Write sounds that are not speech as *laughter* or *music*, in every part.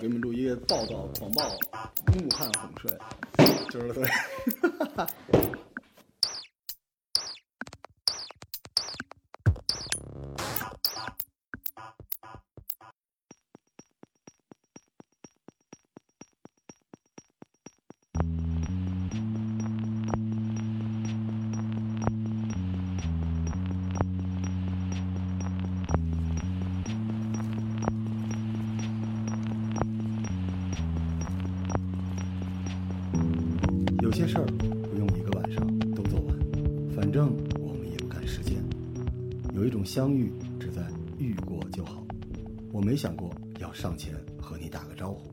给你们录一个暴躁狂暴怒汉哄睡，就是对。相遇，只在遇过就好。我没想过要上前和你打个招呼。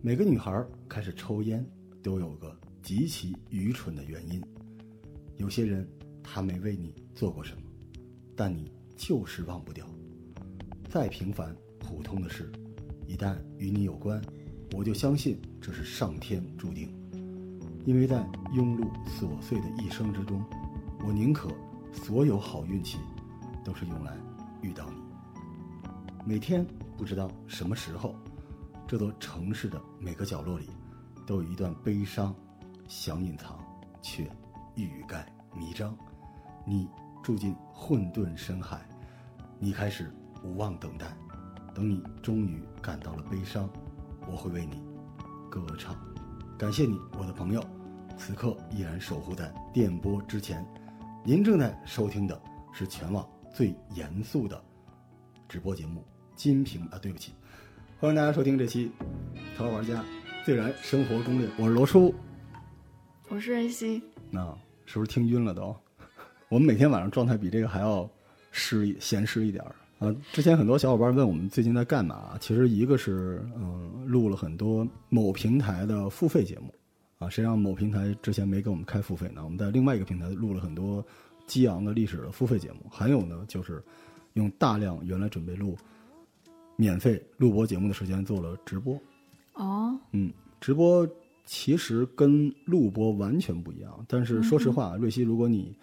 每个女孩开始抽烟，都有个极其愚蠢的原因。有些人，他没为你做过什么，但你就是忘不掉。再平凡普通的事，一旦与你有关，我就相信这是上天注定。因为在庸碌琐碎的一生之中，我宁可所有好运气都是用来遇到你。每天不知道什么时候，这座城市的每个角落里，都有一段悲伤，想隐藏却欲盖弥彰。你住进混沌深海，你开始无望等待。等你终于感到了悲伤，我会为你歌唱。感谢你，我的朋友，此刻依然守护在电波之前。您正在收听的是全网最严肃的直播节目《金瓶》啊，对不起，欢迎大家收听这期《淘宝玩家自然生活攻略》，我是罗叔。我是瑞希，那是不是听晕了都？*laughs* 我们每天晚上状态比这个还要湿一闲湿一点儿啊。之前很多小伙伴问我们最近在干嘛，其实一个是嗯录了很多某平台的付费节目啊，谁让某平台之前没给我们开付费呢？我们在另外一个平台录了很多激昂的历史的付费节目，还有呢就是用大量原来准备录免费录播节目的时间做了直播。哦，嗯，直播其实跟录播完全不一样。但是说实话，瑞希，如果你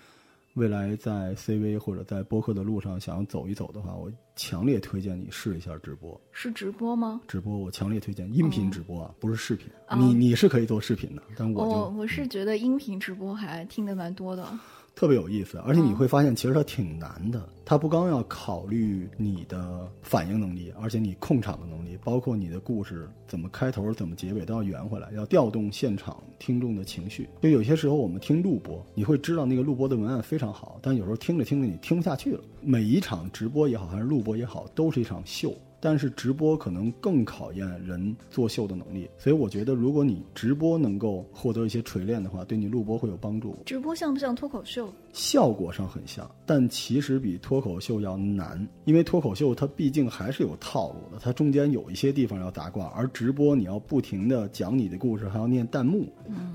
未来在 CV 或者在播客的路上想要走一走的话，我强烈推荐你试一下直播。是直播吗？直播我强烈推荐音频直播啊，不是视频。哦你你是可以做视频的，但我我是觉得音频直播还听得蛮多的。特别有意思，而且你嗯会发现其实它挺难的。它不光要考虑你的反应能力，而且你控场的能力，包括你的故事怎么开头、怎么结尾都要圆回来，要调动现场听众的情绪。就有些时候我们听录播，你会知道那个录播的文案非常好，但有时候听着听着你听不下去了。每一场直播也好，还是录播也好，都是一场秀。但是直播可能更考验人作秀的能力，所以我觉得如果你直播能够获得一些锤炼的话，对你录播会有帮助。直播像不像脱口秀？效果上很像，但其实比脱口秀要难，因为脱口秀它毕竟还是有套路的，它中间有一些地方要打挂，而直播你要不停的讲你的故事，还要念弹幕，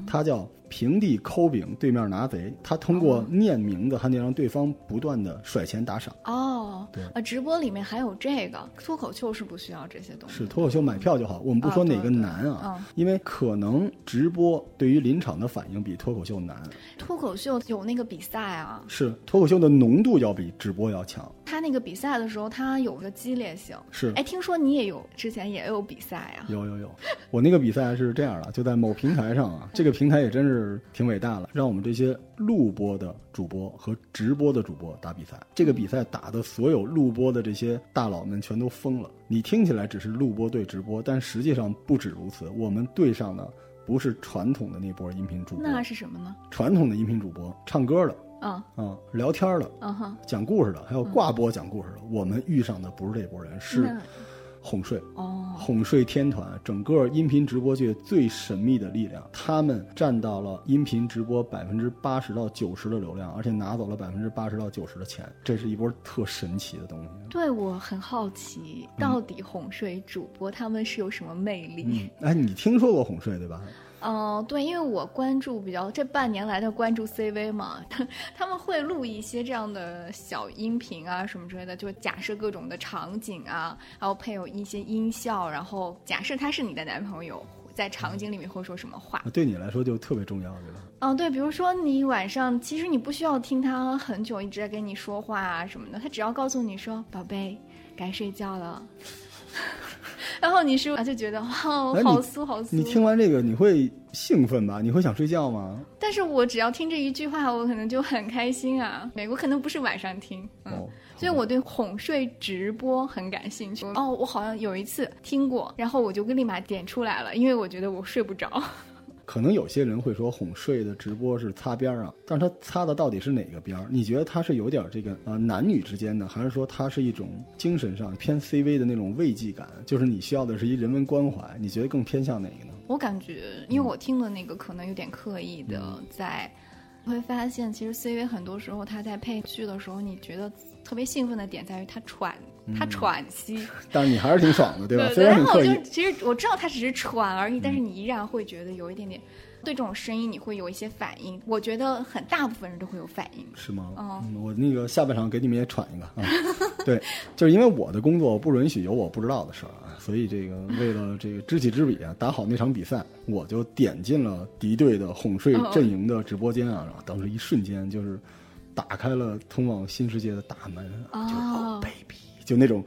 它叫平地抠饼，对面拿贼，他通过念名字还能让对方不断的甩钱打赏。哦对，啊，直播里面还有这个，脱口秀是不需要这些东西。是脱口秀买票就好，我们不说哪个难啊，啊对对因为可能直播对于临场的反应比脱口秀难，脱口秀有那个比赛啊，是脱口秀的浓度要比直播要强，他那个比赛的时候，他有个激烈性。是哎，听说你也有之前也有比赛啊？有有有，我那个比赛是这样的，就在某平台上啊，*laughs* 这个平台也真是挺伟大了，让我们这些录播的主播和直播的主播打比赛。这个比赛打的所有录播的这些大佬们全都疯了。你听起来只是录播对直播，但实际上不止如此，我们对上的不是传统的那波音频主播，那是什么呢？传统的音频主播唱歌的聊天的。讲故事的，还有挂播讲故事的，我们遇上的不是这波人，是那哄睡。哦，哄睡天团，整个音频直播界最神秘的力量，他们占到了音频直播百分之八十到九十的流量，而且拿走了百分之八十到九十的钱，这是一波特神奇的东西。对我很好奇，到底哄睡主播他们是有什么魅力？嗯，哎，你听说过哄睡对吧？嗯、对，因为我关注比较这半年来的关注 CV 嘛，*laughs* 他们会录一些这样的小音频啊什么之类的，就假设各种的场景啊，然后配有一些音效，然后假设他是你的男朋友，在场景里面会说什么话？那对你来说就特别重要，对吧？嗯，对，比如说你晚上，其实你不需要听他很久一直在跟你说话啊什么的，他只要告诉你说“宝贝，该睡觉了”，*laughs* 然后你说就觉得哇，好酥好酥。你听完这个你会兴奋吧？你会想睡觉吗？但是我只要听这一句话，我可能就很开心啊。美国可能不是晚上听，嗯，哦，所以我对哄睡直播很感兴趣。哦，我好像有一次听过，然后我就立马点出来了，因为我觉得我睡不着。可能有些人会说哄睡的直播是擦边儿啊，但是他擦的到底是哪个边儿？你觉得他是有点这个呃男女之间的，还是说他是一种精神上偏 CV 的那种慰藉感？就是你需要的是一人文关怀，你觉得更偏向哪个呢？我感觉，因为我听的那个可能有点刻意的在，会发现其实 CV 很多时候他在配剧的时候，你觉得特别兴奋的点在于他喘，他喘息，但是你还是挺爽的，对吧？对后我就，其实我知道他只是喘而已，但是你依然会觉得有一点点对这种声音你会有一些反应。我觉得很大部分人都会有反应。是吗？哦嗯，我那个下半场给你们也喘一个啊。*laughs* 对，就是因为我的工作不允许有我不知道的事儿啊，所以这个 *laughs* 为了这个知己知彼啊，打好那场比赛，我就点进了敌对的哄睡阵营的直播间啊，然后当时一瞬间就是打开了通往新世界的大门啊，就哦 oh baby，就那种。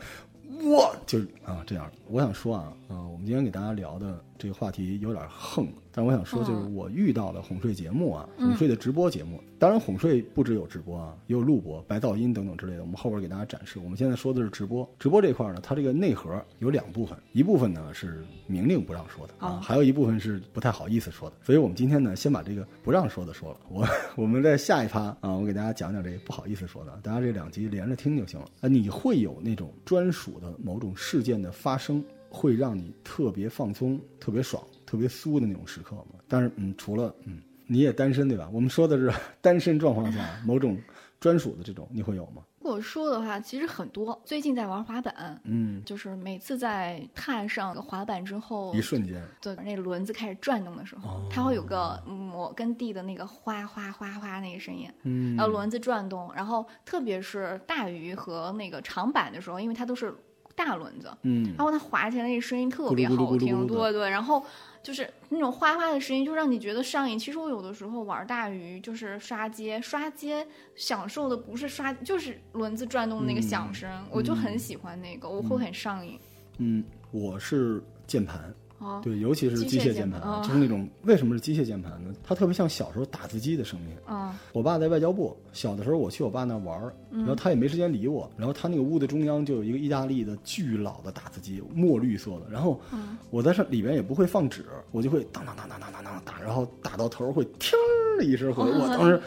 哇，就啊这样。我想说啊，呃，我们今天给大家聊的这个话题有点横，但我想说，就是我遇到的哄睡节目啊，哄睡的直播节目，当然哄睡不只有直播啊，也有录播、白噪音等等之类的。我们后边给大家展示。我们现在说的是直播，直播这块呢，它这个内核有两部分，一部分呢是明令不让说的啊，还有一部分是不太好意思说的。所以我们今天呢，先把这个不让说的说了。我我们在下一趴啊，我给大家讲讲这个不好意思说的，大家这两集连着听就行了。啊，你会有那种专属的某种事件的发生。会让你特别放松、特别爽、特别酥的那种时刻吗？但是，嗯，除了嗯，你也单身对吧？我们说的是 *laughs* 单身状况下某种专属的这种，你会有吗？如果说的话，其实很多。最近在玩滑板，嗯，就是每次在踏上滑板之后，一瞬间，对，那轮子开始转动的时候，哦它会有个抹跟地的那个哗哗哗哗那个声音，嗯然后轮子转动，然后特别是大鱼和那个长板的时候，因为它都是大轮子，嗯然后它滑起来那个声音特别好听，对对，然后就是那种哗哗的声音，就让你觉得上瘾。其实我有的时候玩大鱼，就是刷街，刷街享受的不是刷，就是轮子转动的那个响声，我就很喜欢那个，我会很上瘾。嗯，我是键盘。哦，对，尤其是机械键盘，就是那种为什么是机械键盘呢？它特别像小时候打字机的声音。啊，我爸在外交部，小的时候我去我爸那玩然后他也没时间理我，然后他那个屋的中央就有一个意大利的巨老的打字机，墨绿色的，然后嗯我在上里边也不会放纸，我就会当当当当当当当打，然后打到头会 *laughs* 听的一声回，我 *laughs* 当时，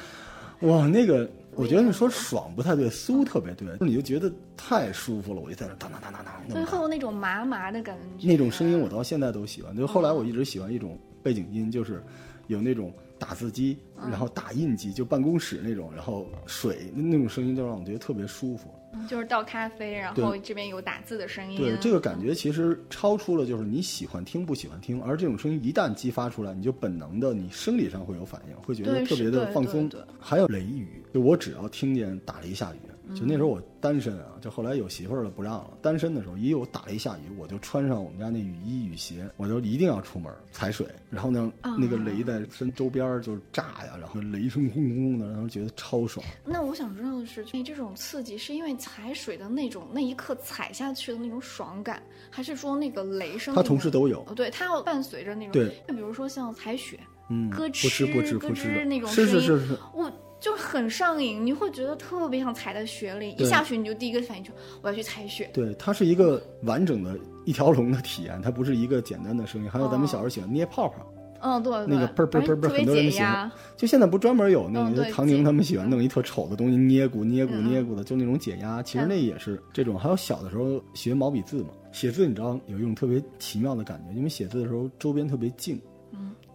哇，那个我觉得你说爽不太对，酥特别对，你就觉得太舒服了，我就在那当当当当当那最。后那种麻麻的感觉，那种声音我到现在都喜欢。就后来我一直喜欢一种背景音，就是有那种打字机，然后打印机，就办公室那种，然后水那种声音，就让我觉得特别舒服。就是倒咖啡，然后这边有打字的声音。对，这个感觉其实超出了就是你喜欢听不喜欢听，而这种声音一旦激发出来，你就本能的你生理上会有反应，会觉得特别的放松。还有雷雨，就我只要听见打雷下雨。就那时候我单身啊，就后来有媳妇儿了不让了。单身的时候，一有打雷下雨，我就穿上我们家那雨衣雨鞋，我就一定要出门踩水。然后呢，啊那个雷在身周边儿就是炸呀，然后雷声轰轰轰的，然后觉得超爽。那我想知道的是，你这种刺激是因为踩水的那种那一刻踩下去的那种爽感，还是说那个雷声？它同时都有。哦，对，它要伴随着那种。对。就比如说像踩雪，嗯，咯吱咯吱咯吱的那种是声音，是是是。我就很上瘾，你会觉得特别想踩在雪里，一下雪你就第一个反应就我要去踩雪。对，它是一个完整的一条龙的体验，它不是一个简单的声音。还有咱们小时候喜欢捏泡泡，嗯，对对，那个嘣儿嘣儿嘣嘣很多人解压喜欢。。就现在不专门有那个，唐宁他们喜欢弄一特丑的东西，捏鼓捏鼓嗯捏鼓的，就那种解压。其实那也是这种。还有小的时候学毛笔字嘛，写字你知道有一种特别奇妙的感觉，因为写字的时候周边特别静。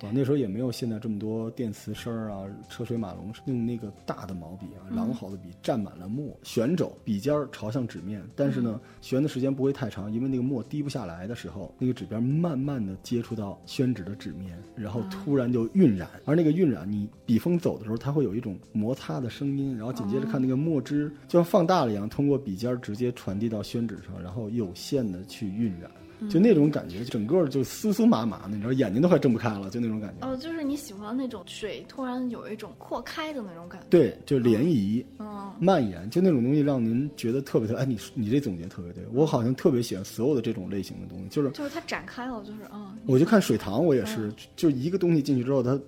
嗯，啊，那时候也没有现在这么多电磁声儿啊，车水马龙，用那个大的毛笔啊，嗯。狼毫的笔蘸满了墨，旋轴，笔尖儿朝向纸面，但是呢，旋的时间不会太长，因为那个墨滴不下来的时候，那个纸边慢慢的接触到宣纸的纸面，然后突然就晕染，而那个晕染，你笔锋走的时候，它会有一种摩擦的声音，然后紧接着看那个墨汁就像放大了一样，通过笔尖儿直接传递到宣纸上，然后有限的去晕染。就那种感觉，整个就酥酥麻麻的，你知道，眼睛都快睁不开了，就那种感觉。哦，就是你喜欢那种水突然有一种扩开的那种感觉。对，就涟漪、嗯，蔓延，就那种东西让您觉得特别特别。哎，你你这总结特别对，我好像特别喜欢所有的这种类型的东西，就是就是它展开了，就是嗯，我就看水塘，我也是，就一个东西进去之后，它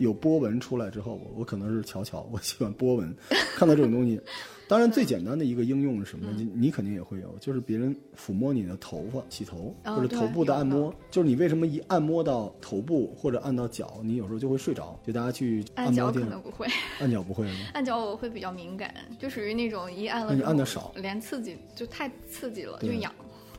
有波纹出来之后，我我可能是瞧瞧，我喜欢波纹，看到这种东西。当然，最简单的一个应用是什么呢？你你肯定也会有，就是别人抚摸你的头发、洗头或者头部的按有摩，就是你为什么一按摩到头部或者按到脚，你有时候就会睡着。就大家去按摩店，能不会，按脚不会吗？*laughs* 按脚我会比较敏感，就属于那种一按了那你按的少连刺激就太刺激了，就痒。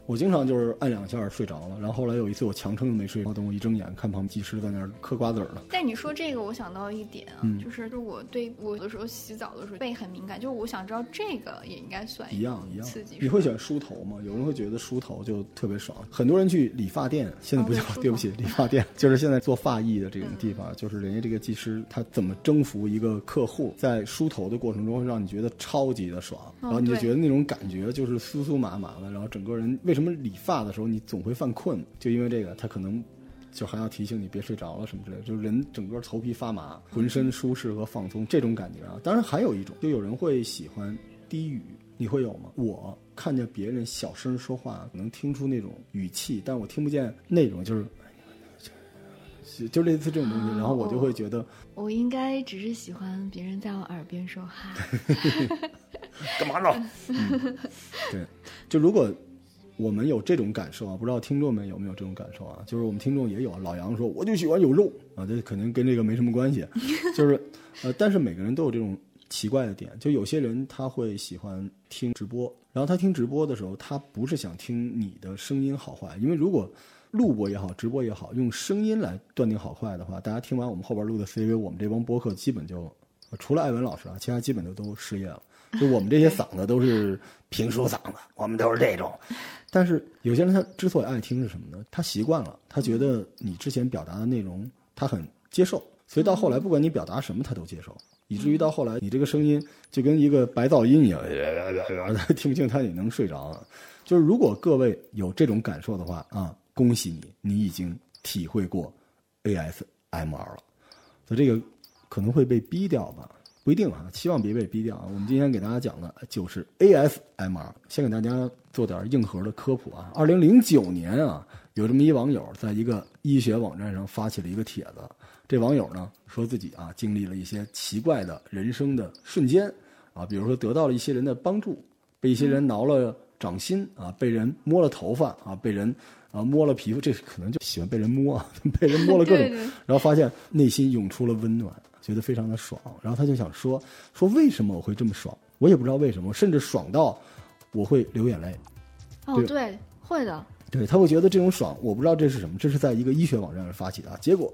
我经常就是按两下睡着了，然后后来有一次我强撑着没睡，等我一睁眼看旁边技师在那儿嗑瓜子儿呢。但你说这个，我想到一点啊，嗯就是就是我对我有的时候洗澡的时候背很敏感，就是我想知道这个也应该算一样一样刺激。你会喜欢梳头吗？有人会觉得梳头就特别爽。很多人去理发店，现在不叫、哦对对不起，理发店就是现在做发艺的这种地方，就是人家这个技师他怎么征服一个客户，在梳头的过程中让你觉得超级的爽，哦然后你就觉得那种感觉就是酥酥麻麻的，然后整个人为什么理发的时候你总会犯困，就因为这个，他可能。就还要提醒你别睡着了什么之类的，就是人整个头皮发麻，浑身舒适和放松这种感觉啊。当然还有一种，就有人会喜欢低语，你会有吗？我看见别人小声说话，能听出那种语气，但我听不见内容，就是就类似这种东西，然后我就会觉得我应该只是喜欢别人在我耳边说话。*laughs* 干嘛呢？嗯对，就如果我们有这种感受啊，不知道听众们有没有这种感受啊？就是我们听众也有，老杨说我就喜欢有肉啊，这肯定跟这个没什么关系，就是呃，但是每个人都有这种奇怪的点，就有些人他会喜欢听直播，然后他听直播的时候，他不是想听你的声音好坏，因为如果录播也好，直播也好，用声音来断定好坏的话，大家听完我们后边录的 CV，我们这帮播客基本就除了艾文老师啊，其他基本就都失业了。就我们这些嗓子都是评书嗓子，我们都是这种。但是有些人他之所以爱听是什么呢？他习惯了，他觉得你之前表达的内容他很接受，所以到后来不管你表达什么他都接受，以至于到后来你这个声音就跟一个白噪音一样，*laughs* 听不清他也能睡着了。就是如果各位有这种感受的话啊，恭喜你，你已经体会过 ASMR 了。所以这个可能会被逼掉吧，不一定啊，希望别被逼掉啊。我们今天给大家讲的就是 ASMR，先给大家做点硬核的科普啊。二零零九年啊，有这么一网友在一个医学网站上发起了一个帖子，这网友呢说自己啊经历了一些奇怪的人生的瞬间啊，比如说得到了一些人的帮助，被一些人挠了掌心啊，被人摸了头发啊，被人啊摸了皮肤，这可能就喜欢被人摸啊，*laughs* 被人摸了各种 *laughs* 对对，然后发现内心涌出了温暖，觉得非常的爽。然后他就想说说为什么我会这么爽？我也不知道为什么，甚至爽到我会流眼泪。哦对，会的。对他会觉得这种爽，我不知道这是什么，这是在一个医学网站上发起的啊。结果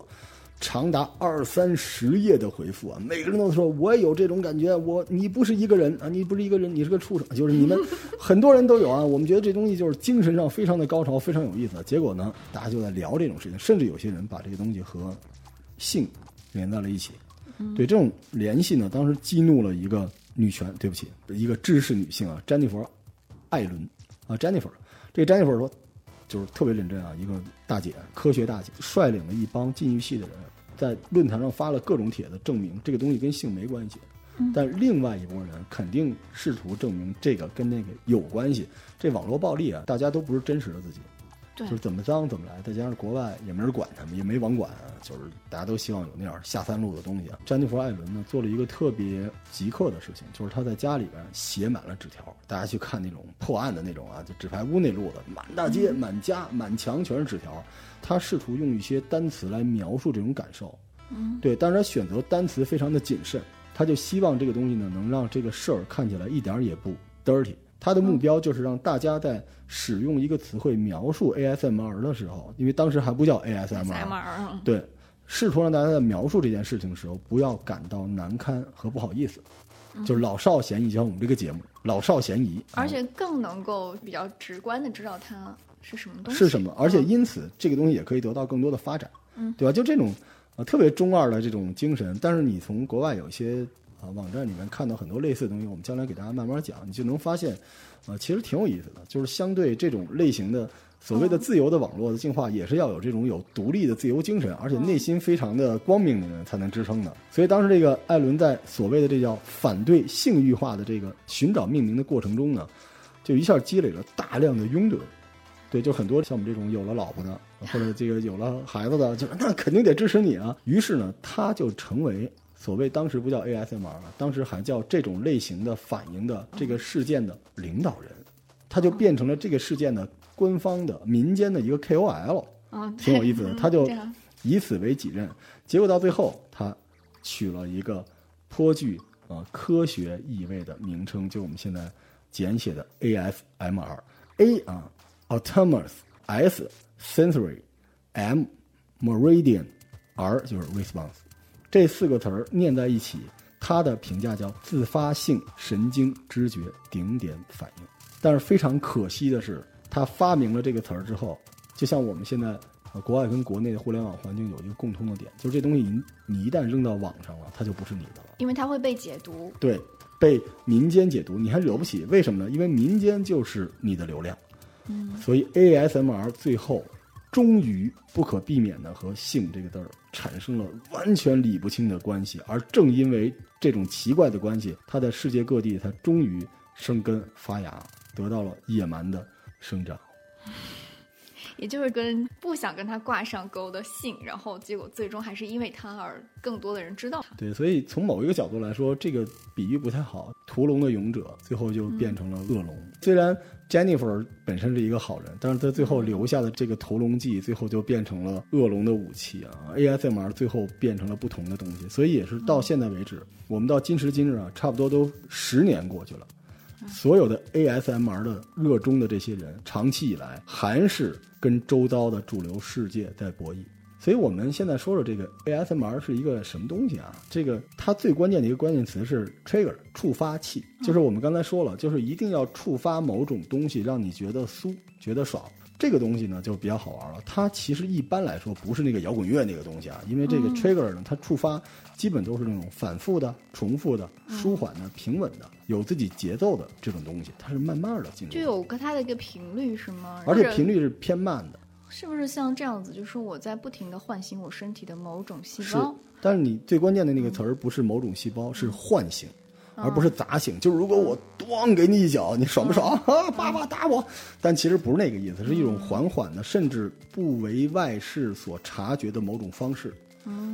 长达二三十页的回复啊，每个人都说我也有这种感觉，我你不是一个人啊，你不是一个人，你是个畜生，就是你们 *laughs* 很多人都有啊。我们觉得这东西就是精神上非常的高潮，非常有意思。结果呢，大家就在聊这种事情，甚至有些人把这个东西和性连在了一起。对这种联系呢，当时激怒了一个女权，对不起，一个知识女性啊，詹妮弗·艾伦啊，Jennifer，这个 Jennifer 说，就是特别认真啊，一个大姐，科学大姐，率领了一帮禁欲系的人，在论坛上发了各种帖子，证明这个东西跟性没关系。但另外一拨人肯定试图证明这个跟那个有关系。这网络暴力啊，大家都不是真实的自己，对就是怎么脏怎么来。再加上国外也没人管他们，也没网管啊，就是大家都希望有那样下三路的东西啊。詹妮弗·艾伦呢，做了一个特别极客的事情，就是他在家里边写满了纸条。大家去看那种破案的那种啊，就纸牌屋那路子，满大街、满家、满墙全是纸条。他试图用一些单词来描述这种感受，嗯，对，但是他选择单词非常的谨慎，他就希望这个东西呢，能让这个事儿看起来一点儿也不 dirty。他的目标就是让大家在使用一个词汇描述 ASMR 的时候，因为当时还不叫 ASMR，对，试图让大家在描述这件事情的时候，不要感到难堪和不好意思，就是老少咸宜，就像我们这个节目，老少咸宜，而且更能够比较直观的知道它是什么东西。是什么，而且嗯因此这个东西也可以得到更多的发展，嗯。对吧？就这种呃特别中二的这种精神，但是你从国外有一些啊，网站里面看到很多类似的东西，我们将来给大家慢慢讲，你就能发现，呃，其实挺有意思的，就是相对这种类型的所谓的自由的网络的进化，也是要有这种有独立的自由精神，而且内心非常的光明的人才能支撑的。所以当时这个艾伦在所谓的这叫反对性欲化的这个寻找命名的过程中呢，就一下积累了大量的拥趸。对，就很多像我们这种有了老婆的，或者这个有了孩子的，就那肯定得支持你啊。于是呢，他就成为所谓当时不叫 ASMR 了，当时还叫这种类型的反应的这个事件的领导人，他就变成了这个事件的官方的民间的一个 KOL，啊，挺有意思的。他就以此为己任，结果到最后他取了一个颇具啊科学意味的名称，就我们现在简写的 ASMR，A 啊 autonomous S sensory M meridian R 就是 response，这四个词儿念在一起，它的评价叫自发性神经知觉顶点反应。但是非常可惜的是，他发明了这个词儿之后，就像我们现在呃国外跟国内的互联网环境有一个共通的点，就是这东西你你一旦扔到网上了，它就不是你的了。因为它会被解读。对，被民间解读，你还惹不起。为什么呢？因为民间就是你的流量。嗯，所以 ASMR 最后终于不可避免的和性这个字儿产生了完全理不清的关系，而正因为这种奇怪的关系，它在世界各地它终于生根发芽，得到了野蛮的生长。也就是跟不想跟他挂上钩的性，然后结果最终还是因为他而更多的人知道他。对，所以从某一个角度来说，这个比喻不太好。屠龙的勇者最后就变成了恶龙。虽然 Jennifer 本身是一个好人，但是他最后留下的这个屠龙记，最后就变成了恶龙的武器啊。ASMR 最后变成了不同的东西，所以也是到现在为止，我们到今时今日啊，差不多都十年过去了。所有的 ASMR 的热衷的这些人，长期以来还是跟周遭的主流世界在博弈。所以我们现在说说这个 ASMR 是一个什么东西啊？这个它最关键的一个关键词是 trigger 触发器，就是我们刚才说了，就是一定要触发某种东西，让你觉得酥，觉得爽。这个东西呢就比较好玩了，它其实一般来说不是那个摇滚乐那个东西啊，因为这个 trigger 呢，它触发基本都是那种反复的、重复的、舒缓的、平稳的、有自己节奏的这种东西，它是慢慢的进入，就有个它的一个频率是吗？而且频率是偏慢的。是不是像这样子？就是我在不停的唤醒我身体的某种细是胞。，但是你最关键的那个词儿不是某种细胞，是唤醒，而不是砸醒。就是如果我咣给你一脚，你爽不爽？啊，爸爸打我！但其实不是那个意思，是一种缓缓的，甚至不为外事所察觉的某种方式。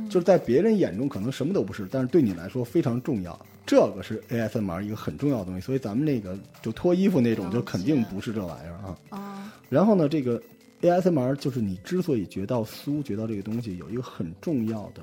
就是在别人眼中可能什么都不是，但是对你来说非常重要。这个是 ASMR 一个很重要的东西，所以咱们那个就脱衣服那种，就肯定不是这玩意儿啊。啊，然后呢，这个 ASMR 就是你之所以觉到酥，觉到这个东西有一个很重要的，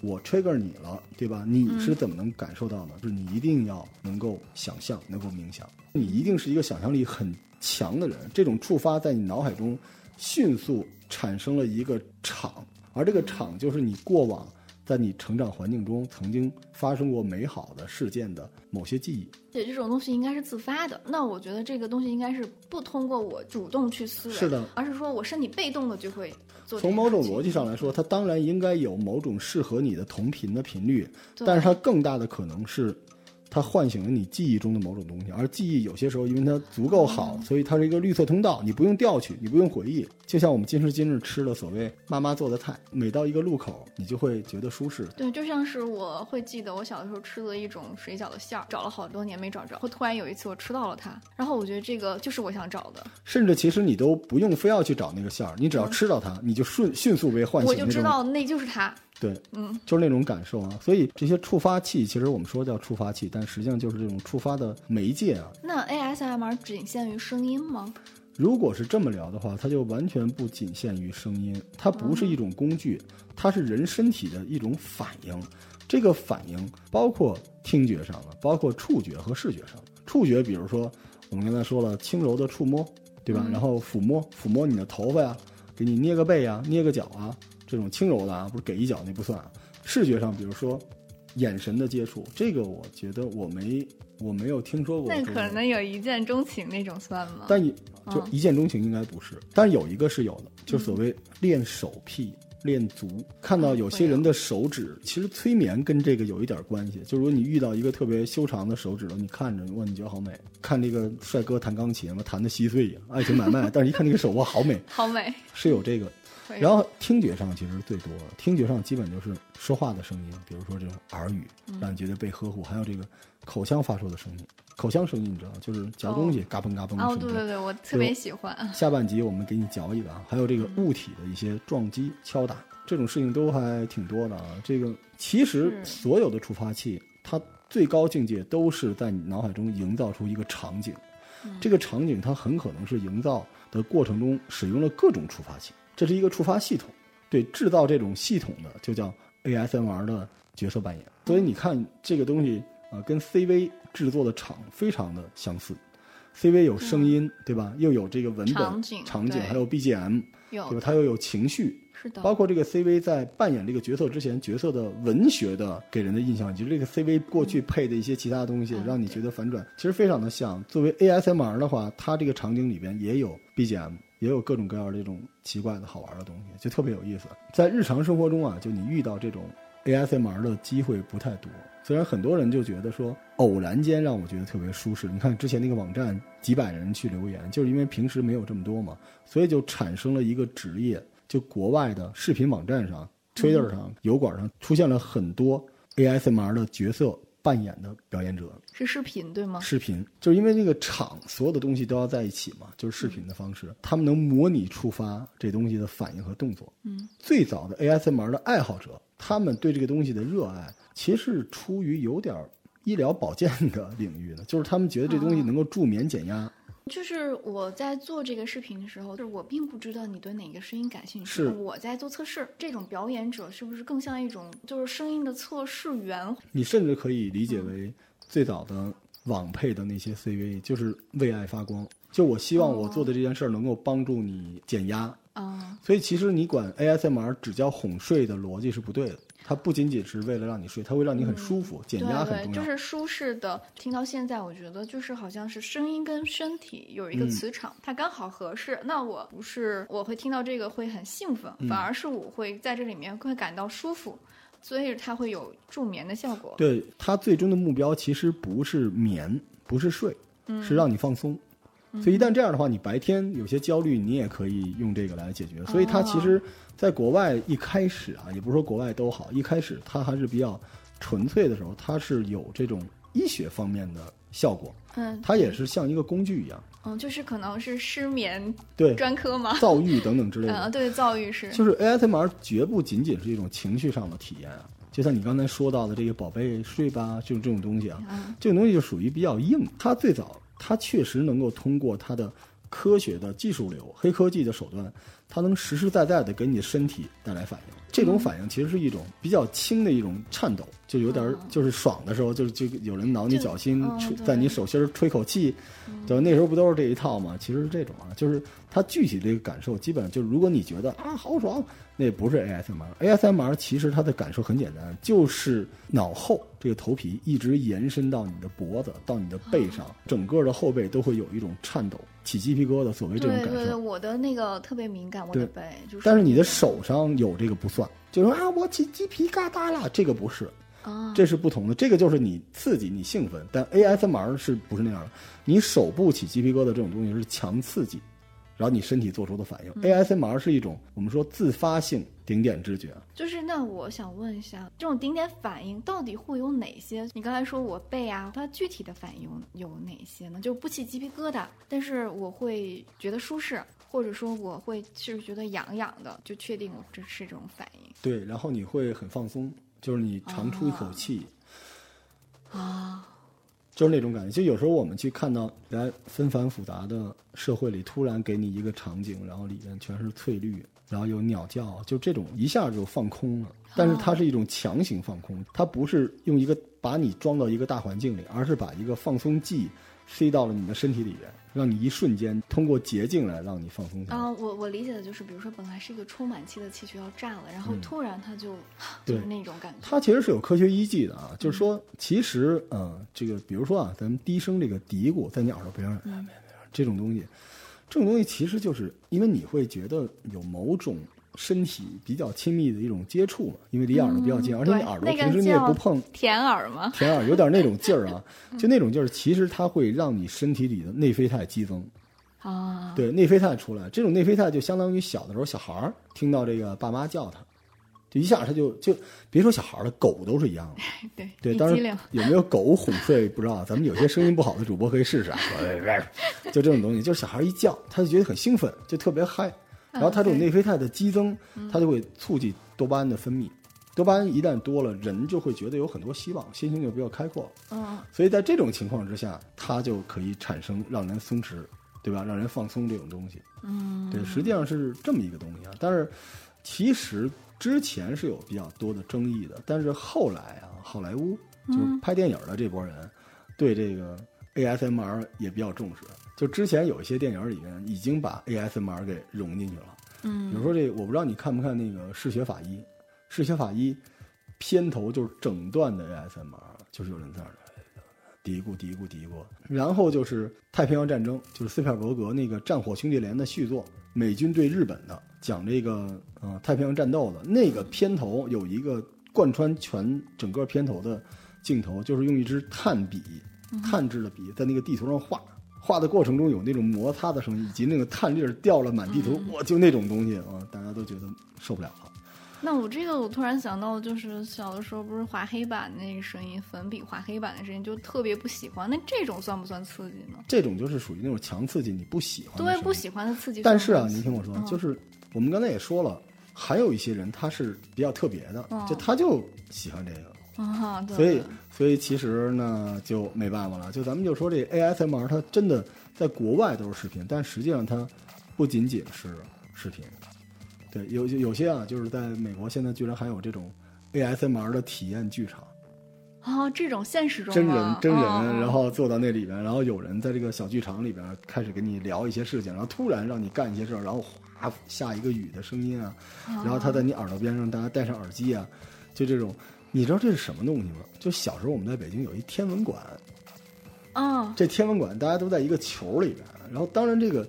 我 trigger 你了，对吧？你是怎么能感受到呢？就是你一定要能够想象，能够冥想，你一定是一个想象力很强的人。这种触发在你脑海中迅速产生了一个场，而这个场就是你过往在你成长环境中曾经发生过美好的事件的某些记忆。对，这种东西应该是自发的。那我觉得这个东西应该是不通过我主动去思维，是的而是说我身体被动的就会做从某种逻辑上来说，它当然应该有某种适合你的同频的频率，但是它更大的可能是，它唤醒了你记忆中的某种东西，而记忆有些时候因为它足够好，所以它是一个绿色通道，你不用调取，你不用回忆。就像我们今时今日吃了所谓妈妈做的菜，每到一个路口，你就会觉得舒适。对，就像是我会记得我小的时候吃的一种水饺的馅儿，找了好多年没找着，会突然有一次我吃到了它，然后我觉得这个就是我想找的，甚至其实你都不用非要去找那个馅儿，你只要吃到它，你就迅迅速被唤醒我就知道那就是它。对，嗯，就是那种感受啊。所以这些触发器，其实我们说叫触发器，但实际上就是这种触发的媒介啊。那 ASMR 仅限于声音吗？如果是这么聊的话，它就完全不仅限于声音，它不是一种工具，它是人身体的一种反应。这个反应包括听觉上的，包括触觉和视觉上的。触觉，比如说我们刚才说了，轻柔的触摸，对吧？然后抚摸，抚摸你的头发呀，给你捏个背呀，捏个脚啊，这种轻柔的啊，不是给一脚那不算啊。视觉上，比如说眼神的接触，这个我觉得我没我没有听说过这个。那可能有一见钟情那种算吗？但也就嗯一见钟情应该不是，但有一个是有的，就所谓练手癖练足，看到有些人的手指，其实催眠跟这个有一点关系。就如果你遇到一个特别修长的手指头，你看着哇，你觉得好美。看这个帅哥弹钢琴，嘛，弹的稀碎呀，爱情买卖。但是一看那个手哇，好美，*laughs* 好美，是有这个。然后听觉上其实最多，听觉上基本就是说话的声音，比如说这种耳语，让你觉得被呵护，还有这个口腔发出的声音。口腔声音你知道，就是嚼东西嘎嘣嘎嘣的声音。哦，对对对，我特别喜欢。下半集我们给你嚼一个啊，还有这个物体的一些撞击、敲打，这种事情都还挺多的啊。这个其实所有的触发器，它最高境界都是在你脑海中营造出一个场景，这个场景它很可能是营造的过程中使用了各种触发器，这是一个触发系统。对，制造这种系统的就叫 ASMR 的角色扮演。所以你看这个东西。啊，跟 CV 制作的场非常的相似，CV 有声音，对吧？又有这个文本场景，场景还有 BGM，对吧？它又有情绪，是的。包括这个 CV 在扮演这个角色之前，角色的文学的给人的印象，以及这个 CV 过去配的一些其他东西，让你觉得反转，其实非常的像。作为 ASMR 的话，它这个场景里边也有 BGM，也有各种各样的这种奇怪的好玩的东西，就特别有意思。在日常生活中啊，就你遇到这种 ASMR 的机会不太多。虽然很多人就觉得说，偶然间让我觉得特别舒适。你看之前那个网站几百人去留言，就是因为平时没有这么多嘛，所以就产生了一个职业，就国外的视频网站上、Twitter 上、油管上出现了很多 ASMR 的角色扮演的表演者。是视频对吗？视频就是因为那个场所有的东西都要在一起嘛，就是视频的方式，他们能模拟触发这东西的反应和动作。嗯，最早的 ASMR 的爱好者，他们对这个东西的热爱。其实是出于有点医疗保健的领域的，就是他们觉得这东西能够助眠减压。就是我在做这个视频的时候，就是我并不知道你对哪个声音感兴趣。是我在做测试，这种表演者是不是更像一种就是声音的测试员？你甚至可以理解为最早的网配的那些 CV，就是为爱发光。就我希望我做的这件事儿能够帮助你减压啊。所以其实你管 ASMR 只叫哄睡的逻辑是不对的。它不仅仅是为了让你睡，它会让你很舒服，减压很重要。就是舒适的。听到现在，我觉得就是好像是声音跟身体有一个磁场，它刚好合适。那我不是我会听到这个会很兴奋，反而是我会在这里面会感到舒服，所以它会有助眠的效果。对，它最终的目标其实不是眠，不是睡，是让你放松。所以一旦这样的话，你白天有些焦虑，你也可以用这个来解决。所以它其实。在国外一开始啊，也不是说国外都好，一开始它还是比较纯粹的时候，它是有这种医学方面的效果。嗯，它也是像一个工具一样。嗯，就是可能是失眠对专科吗？躁郁等等之类的。嗯，对，躁郁是。就是 ASMR 绝不仅仅是一种情绪上的体验啊，就像你刚才说到的这个“宝贝睡吧”这种这种东西啊，这种东西就属于比较硬。它最早，它确实能够通过它的科学的技术流、黑科技的手段。它能实实在在的给你的身体带来反应，这种反应其实是一种比较轻的一种颤抖，就有点就是爽的时候，就是就有人挠你脚心，吹在你手心吹口气，对那时候不都是这一套吗？其实是这种啊，就是它具体这个感受，基本上就是如果你觉得啊好爽，那不是 ASMR，ASMR 其实它的感受很简单，就是脑后这个头皮一直延伸到你的脖子到你的背上，整个的后背都会有一种颤抖。起鸡皮疙瘩，所谓这种感受。对对对，我的那个特别敏感，我的背就是。但是你的手上有这个不算，就说啊，我起鸡皮疙瘩了，这个不是，啊，这是不同的。这个就是你刺激，你兴奋，但 ASMR 是不是那样的？你手部起鸡皮疙瘩这种东西是强刺激。然后你身体做出的反应，ASMR 是一种我们说自发性顶点知觉。就是那我想问一下，这种顶点反应到底会有哪些？你刚才说我背啊，它具体的反应有哪些呢？就不起鸡皮疙瘩，但是我会觉得舒适，或者说我会是觉得痒痒的，就确定我这是这种反应。对，然后你会很放松，就是你长出一口气。啊。就是那种感觉，就有时候我们去看到来纷繁复杂的社会里，突然给你一个场景，然后里面全是翠绿，然后有鸟叫，就这种一下就放空了。但是它是一种强行放空，它不是用一个把你装到一个大环境里，而是把一个放松剂塞到了你的身体里边。让你一瞬间通过捷径来让你放松下来啊！我我理解的就是，比如说本来是一个充满气的气球要炸了，然后突然它就就是那种感觉。它其实是有科学依据的啊，就是说，其实呃，这个比如说啊，咱们低声这个嘀咕在你耳朵边上，这种东西，这种东西其实就是因为你会觉得有某种身体比较亲密的一种接触嘛，因为离耳朵比较近，而且你耳朵平时你也不碰，舔耳吗？舔耳有点那种劲儿啊，*laughs* 就那种劲儿，其实它会让你身体里的内啡肽激增，啊，对，内啡肽出来，这种内啡肽就相当于小的时候小孩儿听到这个爸妈叫他，就一下他就就别说小孩儿了，狗都是一样的。*laughs* 对对，当然一激灵有没有狗哄睡不知道，咱们有些声音不好的主播可以试试啊。*laughs* 就这种东西，就是小孩一叫，他就觉得很兴奋，就特别嗨。然后它这种内啡肽的激增，它就会促进多巴胺的分泌。多巴胺一旦多了，人就会觉得有很多希望，心情就比较开阔。嗯所以在这种情况之下，它就可以产生让人松弛，对吧？让人放松这种东西。嗯，对，实际上是这么一个东西啊。但是其实之前是有比较多的争议的，但是后来啊，好莱坞就是拍电影的这波人，对这个 ASMR 也比较重视。就之前有一些电影里面已经把 ASMR 给融进去了。嗯比如说这，我不知道你看不看那个《嗜血法医》，《嗜血法医》片头就是整段的 ASMR，就是有人在那儿嘀咕嘀咕嘀咕。然后就是太平洋战争，就是斯皮尔伯格那个《战火兄弟连》的续作，美军对日本的，讲这个呃太平洋战斗的那个片头有一个贯穿全整个片头的镜头，就是用一支炭笔，炭制的笔在那个地图上画。画的过程中有那种摩擦的声音，以及那个炭粒儿掉了满地图，哇，就那种东西啊，大家都觉得受不了了。那我这个我突然想到，就是小的时候不是划黑板那个声音，粉笔划黑板的声音，就特别不喜欢。那这种算不算刺激呢？这种就是属于那种强刺激，你不喜欢对，不喜欢的刺激。但是啊，您听我说，嗯就是我们刚才也说了，还有一些人他是比较特别的，嗯就他就喜欢这个，啊，对所以所以其实呢就没办法了。就咱们就说这 ASMR，它真的在国外都是视频，但实际上它不仅仅是视频。对，有有些啊，就是在美国现在居然还有这种 ASMR 的体验剧场。啊，这种现实中真人吗真人，嗯然后坐到那里边，然后有人在这个小剧场里边开始跟你聊一些事情，然后突然让你干一些事儿，然后哗下一个雨的声音啊，然后他在你耳朵边上，大家戴上耳机啊，就这种，你知道这是什么东西吗？就小时候我们在北京有一天文馆，啊，这天文馆大家都在一个球里边，然后当然这个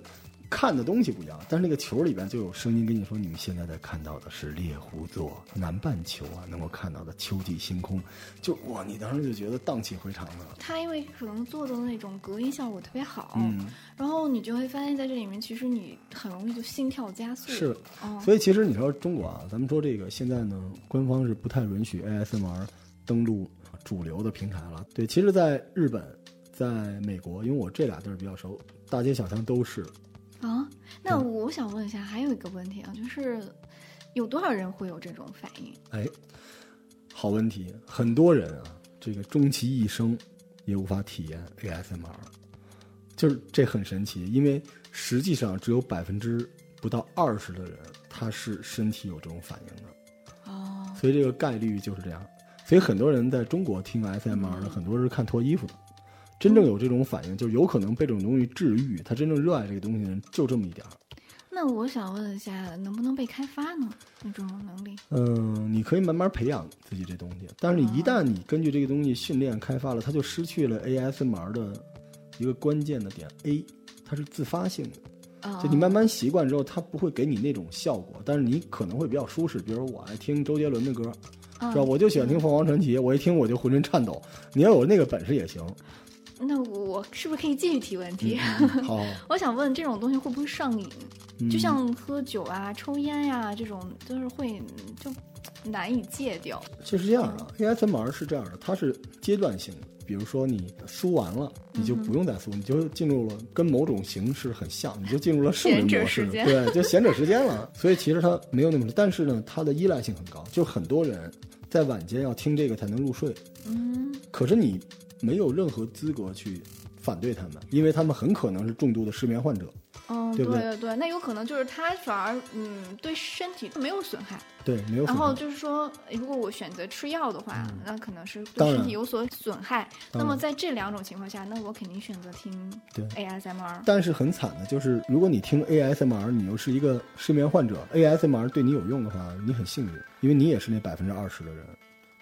看的东西不一样，但是那个球里边就有声音跟你说，你们现在在看到的是猎户座南半球啊，能够看到的秋季星空，就哇，你当时就觉得荡气回肠的。它因为可能做的那种隔音效果特别好，嗯，然后你就会发现在这里面，其实你很容易就心跳加速。是，哦，所以其实你说中国啊，咱们说这个现在呢，官方是不太允许 ASMR 登录主流的平台了。对，其实，在日本，在美国，因为我这俩地儿比较熟，大街小巷都是。啊，那嗯我想问一下，还有一个问题啊，就是有多少人会有这种反应？哎，好问题，很多人啊，这个终其一生也无法体验 ASMR，就是这很神奇，因为实际上只有百分之不到二十的人他是身体有这种反应的。哦，所以这个概率就是这样。所以很多人在中国听 ASMR 的，很多人是看脱衣服的。真正有这种反应，就有可能被这种东西治愈。他真正热爱这个东西的人就这么一点儿。那我想问一下，能不能被开发呢？那种能力？嗯，你可以慢慢培养自己这东西，但是一旦你根据这个东西训练开发了，它就失去了 ASMR 的一个关键的点 A，它是自发性的。啊，就你慢慢习惯之后，它不会给你那种效果，但是你可能会比较舒适。比如我爱听周杰伦的歌，啊是吧？我就喜欢听凤凰传奇，我一听我就浑身颤抖。你要有那个本事也行。那我是不是可以继续提问题？嗯好，*laughs* 我想问，这种东西会不会上瘾？嗯就像喝酒啊、抽烟呀、这种，就是会就难以戒掉。就是这样的，ASMR 是这样的，它是阶段性的。比如说你输完了，你就不用再输，你就进入了跟某种形式很像，你就进入了圣人模式，对，*laughs* 就闲者时间了。所以其实它没有那么，但是呢，它的依赖性很高，就很多人在晚间要听这个才能入睡，嗯，可是你没有任何资格去反对他们，因为他们很可能是重度的失眠患者。嗯，对不对对对，那有可能就是他反而嗯对身体没有损害。对，没有损然后。就是说，如果我选择吃药的话，那可能是对身体有所损害。那么在这两种情况下，那我肯定选择听对 ASMR。但是很惨的就是，如果你听 ASMR，你又是一个失眠患者，ASMR 对你有用的话，你很幸运，因为你也是那百分之二十的人。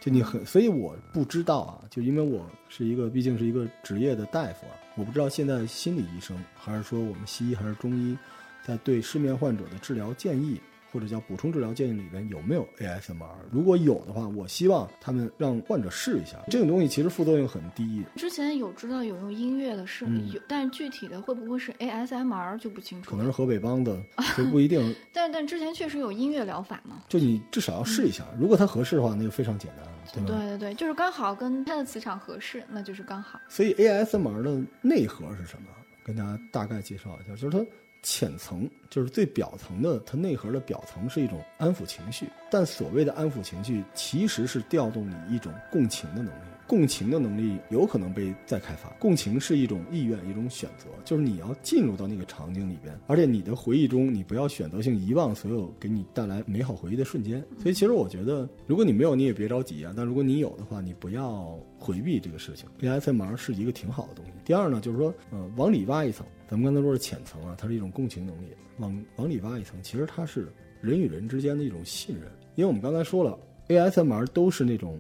就你很，所以我不知道啊，就因为我是一个，毕竟是一个职业的大夫啊，我不知道现在心理医生还是说我们西医还是中医，在对失眠患者的治疗建议或者叫补充治疗建议里边有没有 ASMR？如果有的话，我希望他们让患者试一下。这种东西其实副作用很低。之前有知道有用音乐的是有，但是具体的会不会是 ASMR 就不清楚。可能是河北帮的，就不一定。*laughs* 但但之前确实有音乐疗法嘛？就你至少要试一下，如果它合适的话，那就非常简单，了？对对对，就是刚好跟它的磁场合适，那就是刚好。所以 ASMR 的内核是什么？跟大家大概介绍一下，就是它。浅层就是最表层的，它内核的表层是一种安抚情绪，但所谓的安抚情绪，其实是调动你一种共情的能力。共情的能力有可能被再开发。共情是一种意愿，一种选择，就是你要进入到那个场景里边，而且你的回忆中，你不要选择性遗忘所有给你带来美好回忆的瞬间。所以，其实我觉得，如果你没有，你也别着急啊。但如果你有的话，你不要回避这个事情。ASMR 是一个挺好的东西。第二呢，就是说，呃，往里挖一层，咱们刚才说是浅层啊，它是一种共情能力。往往里挖一层，其实它是人与人之间的一种信任。因为我们刚才说了，ASMR 都是那种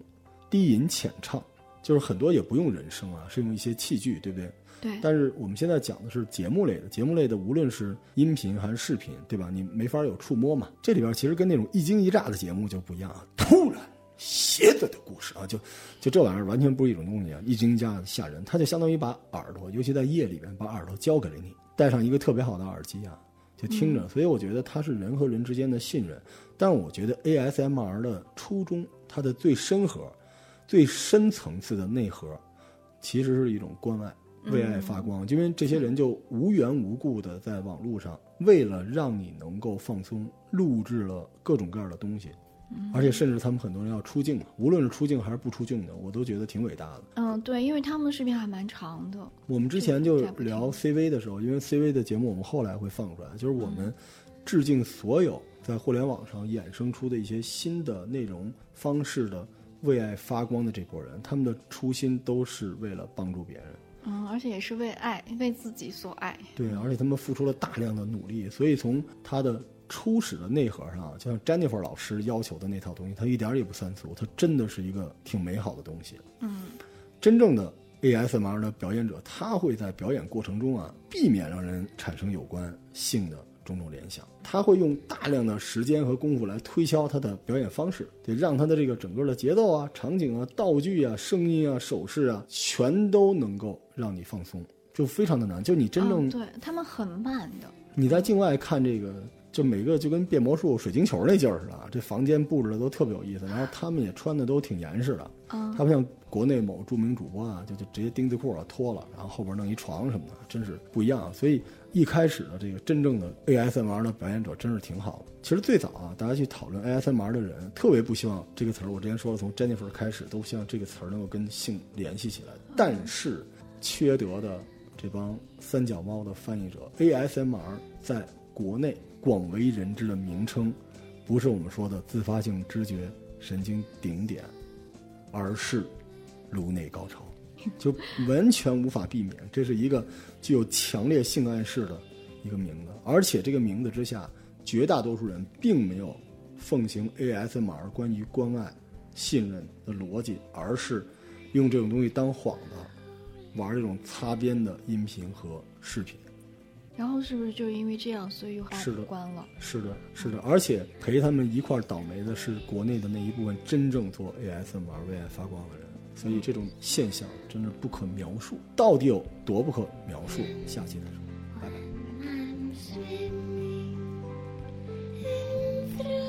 低吟浅唱。就是很多也不用人声啊，是用一些器具，对不对？对。但是我们现在讲的是节目类的，节目类的无论是音频还是视频，对吧？你没法有触摸嘛。这里边其实跟那种一惊一乍的节目就不一样啊。突然，蝎子的故事啊，就就这玩意儿完全不是一种东西啊，一惊一乍吓人。它就相当于把耳朵，尤其在夜里边，把耳朵交给了你，戴上一个特别好的耳机啊，就听着。所以我觉得它是人和人之间的信任。但我觉得 ASMR 的初衷，它的最深核。最深层次的内核，其实是一种关爱，为爱发光。因为这些人就无缘无故的在网络上，为了让你能够放松，录制了各种各样的东西，而且甚至他们很多人要出镜，无论是出镜还是不出镜的，我都觉得挺伟大的。嗯，对，因为他们的视频还蛮长的。我们之前就聊 CV 的时候，因为 CV 的节目我们后来会放出来，就是我们致敬所有在互联网上衍生出的一些新的内容方式的。为爱发光的这波人，他们的初心都是为了帮助别人，嗯，而且也是为爱，为自己所爱。对，而且他们付出了大量的努力，所以从他的初始的内核上，就像 Jennifer 老师要求的那套东西，它一点也不三俗，它真的是一个挺美好的东西。嗯，真正的 ASMR 的表演者，他会在表演过程中啊，避免让人产生有关性的。种种联想，他会用大量的时间和功夫来推敲他的表演方式，得让他的这个整个的节奏啊、场景啊、道具啊、声音啊、手势啊，全都能够让你放松，就非常的难。就你真正对他们很慢的，你在境外看这个，就每个就跟变魔术、水晶球那劲儿似的，这房间布置的都特别有意思，然后他们也穿的都挺严实的，他不像国内某著名主播啊，就就直接丁字裤啊脱了，然后后边弄一床什么的，真是不一样，所以。一开始的这个真正的 ASMR 的表演者真是挺好的。其实最早啊，大家去讨论 ASMR 的人，特别不希望这个词儿。我之前说了，从 Jennifer 开始，都希望这个词儿能够跟性联系起来。但是缺德的这帮三脚猫的翻译者，ASMR 在国内广为人知的名称，不是我们说的自发性知觉神经顶点，而是颅内高潮。就完全无法避免，这是一个具有强烈性暗示的一个名字，而且这个名字之下，绝大多数人并没有奉行 ASMR 关于关爱、信任的逻辑，而是用这种东西当幌子，玩这种擦边的音频和视频。然后是不是就因为这样，所以又是关了？是的，是的，而且陪他们一块儿倒霉的是国内的那一部分真正做 ASMR 为爱发光的人，所以这种现象真的不可描述，到底有多不可描述？下期再说，拜拜。I'm